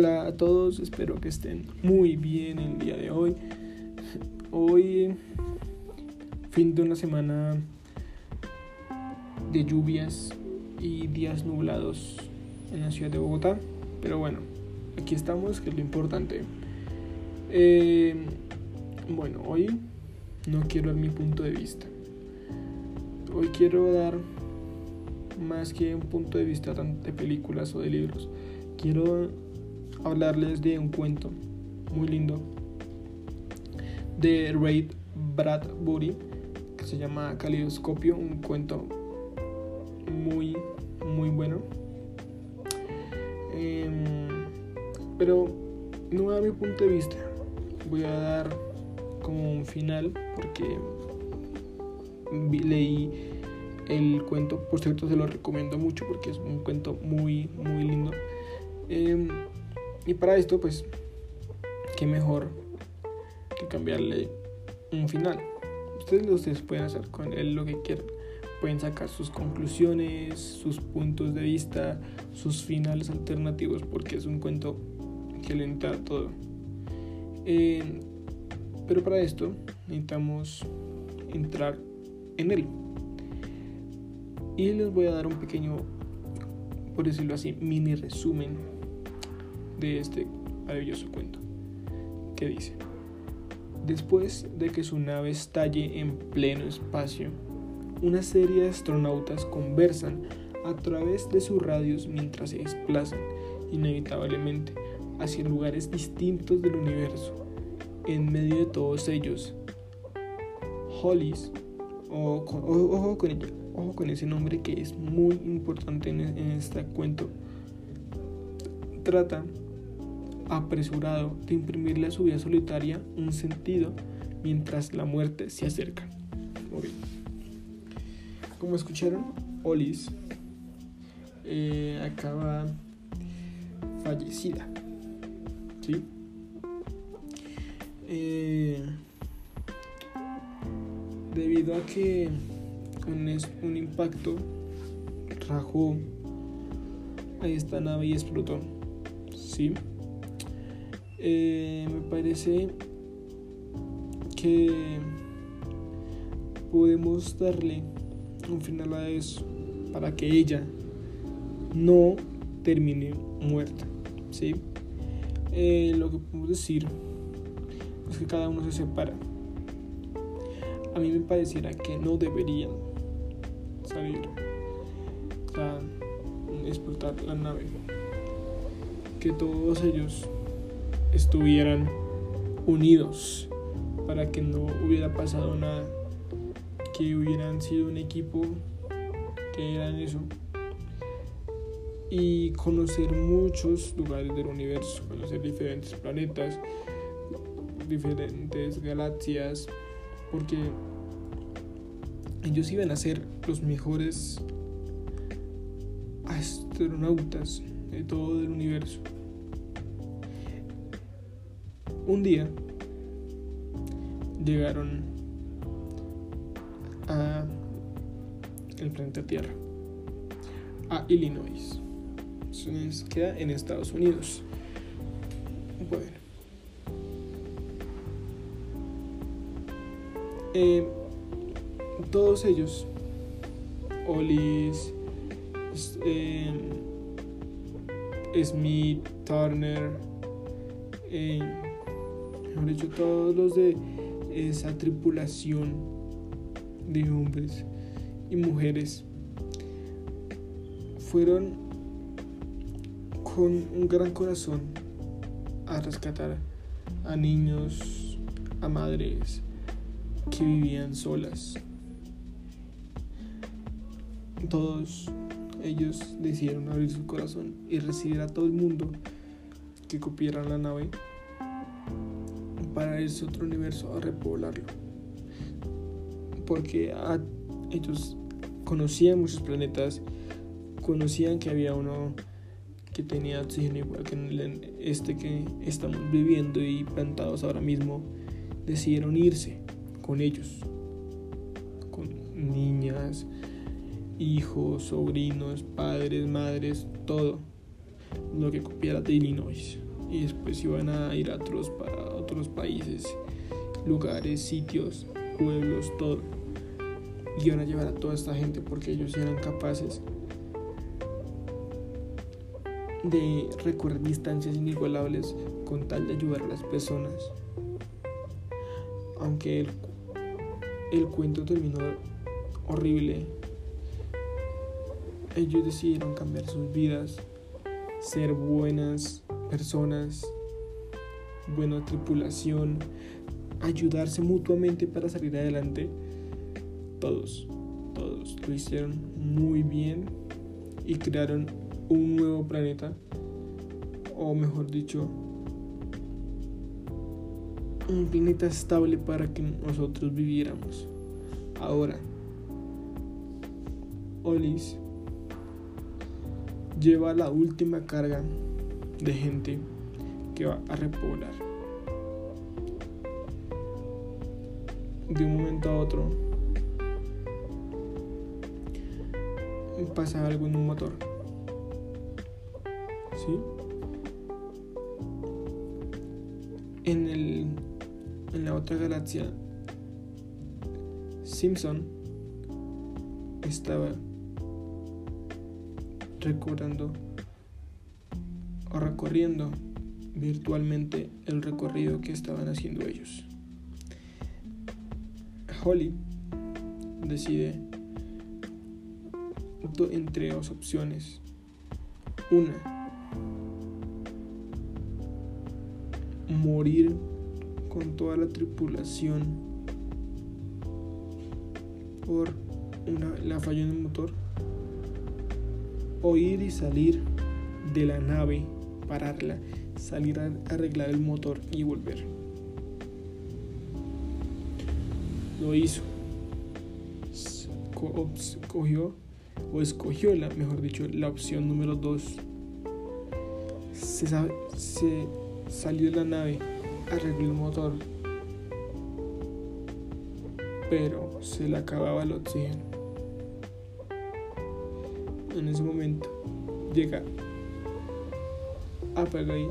Hola a todos, espero que estén muy bien el día de hoy. Hoy, fin de una semana de lluvias y días nublados en la ciudad de Bogotá. Pero bueno, aquí estamos, que es lo importante. Eh, bueno, hoy no quiero dar mi punto de vista. Hoy quiero dar más que un punto de vista de películas o de libros. Quiero hablarles de un cuento muy lindo de Ray Bradbury que se llama Calidoscopio, un cuento muy muy bueno. Em, pero no a mi punto de vista, voy a dar como un final porque leí el cuento, por cierto se lo recomiendo mucho porque es un cuento muy muy lindo. Em, y para esto, pues, qué mejor que cambiarle un final. Ustedes, ustedes pueden hacer con él lo que quieran. Pueden sacar sus conclusiones, sus puntos de vista, sus finales alternativos, porque es un cuento que le entra todo. Eh, pero para esto necesitamos entrar en él. Y les voy a dar un pequeño, por decirlo así, mini resumen de este maravilloso cuento, que dice, después de que su nave estalle en pleno espacio, una serie de astronautas conversan a través de sus radios mientras se desplazan inevitablemente hacia lugares distintos del universo. En medio de todos ellos, Hollis, ojo, con ella, ojo con ese nombre que es muy importante en, en este cuento, trata apresurado de imprimirle a su vida solitaria un sentido mientras la muerte se acerca. Como escucharon, Olis eh, acaba fallecida. ¿sí? Eh, debido a que un, un impacto rajó a esta nave y explotó. ¿sí? Eh, me parece que podemos darle un final a eso para que ella no termine muerta. ¿sí? Eh, lo que podemos decir es que cada uno se separa. A mí me pareciera que no deberían salir a explotar la nave. Que todos ellos estuvieran unidos para que no hubiera pasado nada, que hubieran sido un equipo que eran eso y conocer muchos lugares del universo, conocer diferentes planetas, diferentes galaxias, porque ellos iban a ser los mejores astronautas de todo el universo. Un día llegaron a el planeta Tierra, a Illinois. Eso queda en Estados Unidos. Bueno. Eh, todos ellos, Olis, eh, Smith, Turner, eh, mejor dicho, todos los de esa tripulación de hombres y mujeres fueron con un gran corazón a rescatar a niños, a madres que vivían solas. Todos ellos decidieron abrir su corazón y recibir a todo el mundo que cupieran la nave para irse otro universo a repoblarlo. Porque ellos conocían muchos planetas, conocían que había uno que tenía oxígeno igual que este que estamos viviendo y plantados ahora mismo, decidieron irse con ellos, con niñas, hijos, sobrinos, padres, madres, todo lo que copiara de Illinois. y después iban a ir a otros, a otros países, lugares, sitios, pueblos, todo. Y iban a llevar a toda esta gente porque ellos eran capaces de recorrer distancias inigualables con tal de ayudar a las personas. Aunque el, el cuento terminó horrible, ellos decidieron cambiar sus vidas, ser buenas personas, buena tripulación, ayudarse mutuamente para salir adelante. Todos, todos lo hicieron muy bien y crearon un nuevo planeta, o mejor dicho, un planeta estable para que nosotros viviéramos. Ahora, Olis lleva la última carga de gente que va a repoblar. De un momento a otro pasa algo en un motor. ¿Sí? En, el, en la otra galaxia, Simpson estaba recordando o recorriendo virtualmente el recorrido que estaban haciendo ellos. Holly decide entre dos opciones. Una, morir con toda la tripulación por una, la falla en el motor o ir y salir de la nave, pararla, salir a arreglar el motor y volver. Lo hizo. Cogió o escogió, la, mejor dicho, la opción número 2. Se, se salió de la nave, arregló el motor, pero se le acababa el oxígeno en ese momento llega ahí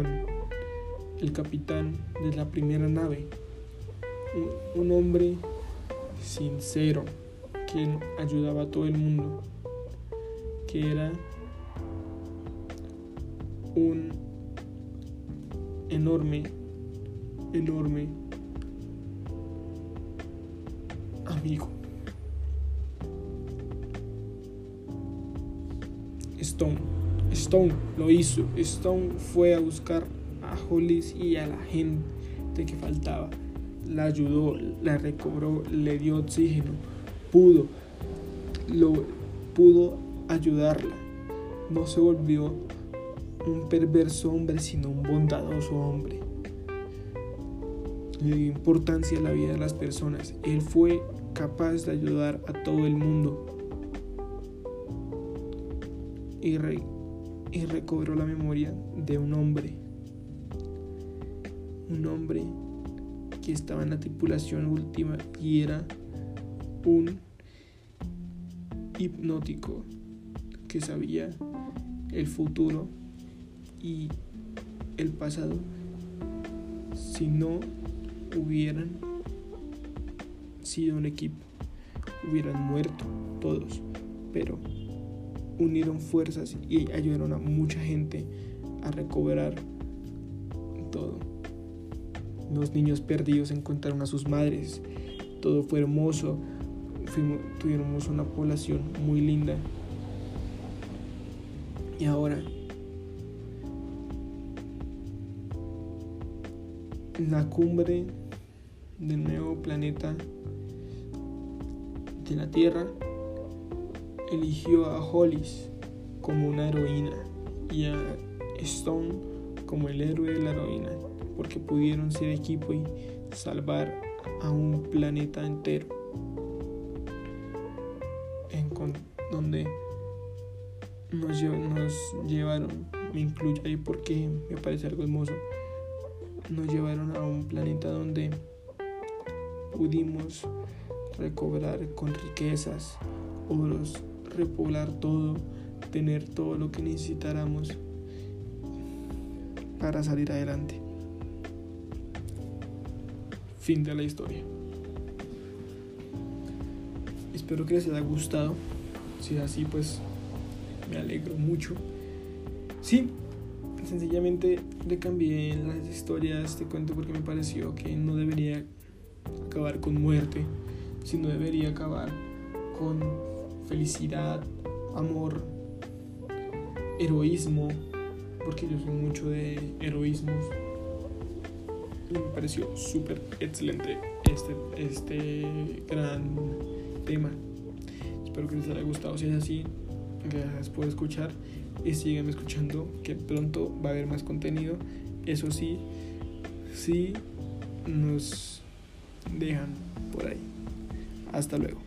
el capitán de la primera nave, un, hombre sincero quien ayudaba a todo el mundo, que era un enorme, enorme amigo. Stone. Stone lo hizo. Stone fue a buscar a Hollis y a la gente que faltaba. La ayudó, la recobró, le dio oxígeno. Pudo, lo, pudo ayudarla. No se volvió un perverso hombre, sino un bondadoso hombre. Le dio importancia a la vida de las personas. Él fue capaz de ayudar a todo el mundo y, y recobró la memoria de un hombre. Un hombre que estaba en la tripulación última y era un hipnótico que sabía el futuro y el pasado si no hubieran sido un equipo hubieran muerto todos pero unieron fuerzas y ayudaron a mucha gente a recobrar todo. Los niños perdidos encontraron a sus madres. Todo fue hermoso. tuvimos una población muy linda. Y ahora, la cumbre del nuevo planeta de la Tierra eligió a Hollis como una heroína y a Stone como el héroe de la heroína, porque pudieron ser equipo y salvar a un planeta entero. En donde nos, llevaron, me incluyo ahí porque me parece algo hermoso, nos llevaron a un planeta donde pudimos recobrar con riquezas, oros, repoblar todo, tener todo lo que necesitáramos para salir adelante. Fin de la historia. Espero que les haya gustado. Si es así, pues me alegro mucho. Sí, sencillamente le cambié las historias de este cuento porque me pareció que no debería acabar con muerte, sino debería acabar con felicidad, amor, heroísmo, porque yo soy mucho de heroísmos. Me pareció súper excelente este, este gran tema. Espero que les haya gustado. Si es así, gracias por escuchar y sigan escuchando que pronto va a haber más contenido. Eso sí, sí nos dejan por ahí. Hasta luego.